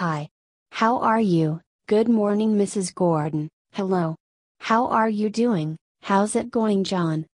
Hi. How are you? Good morning, Mrs. Gordon. Hello. How are you doing? How's it going, John?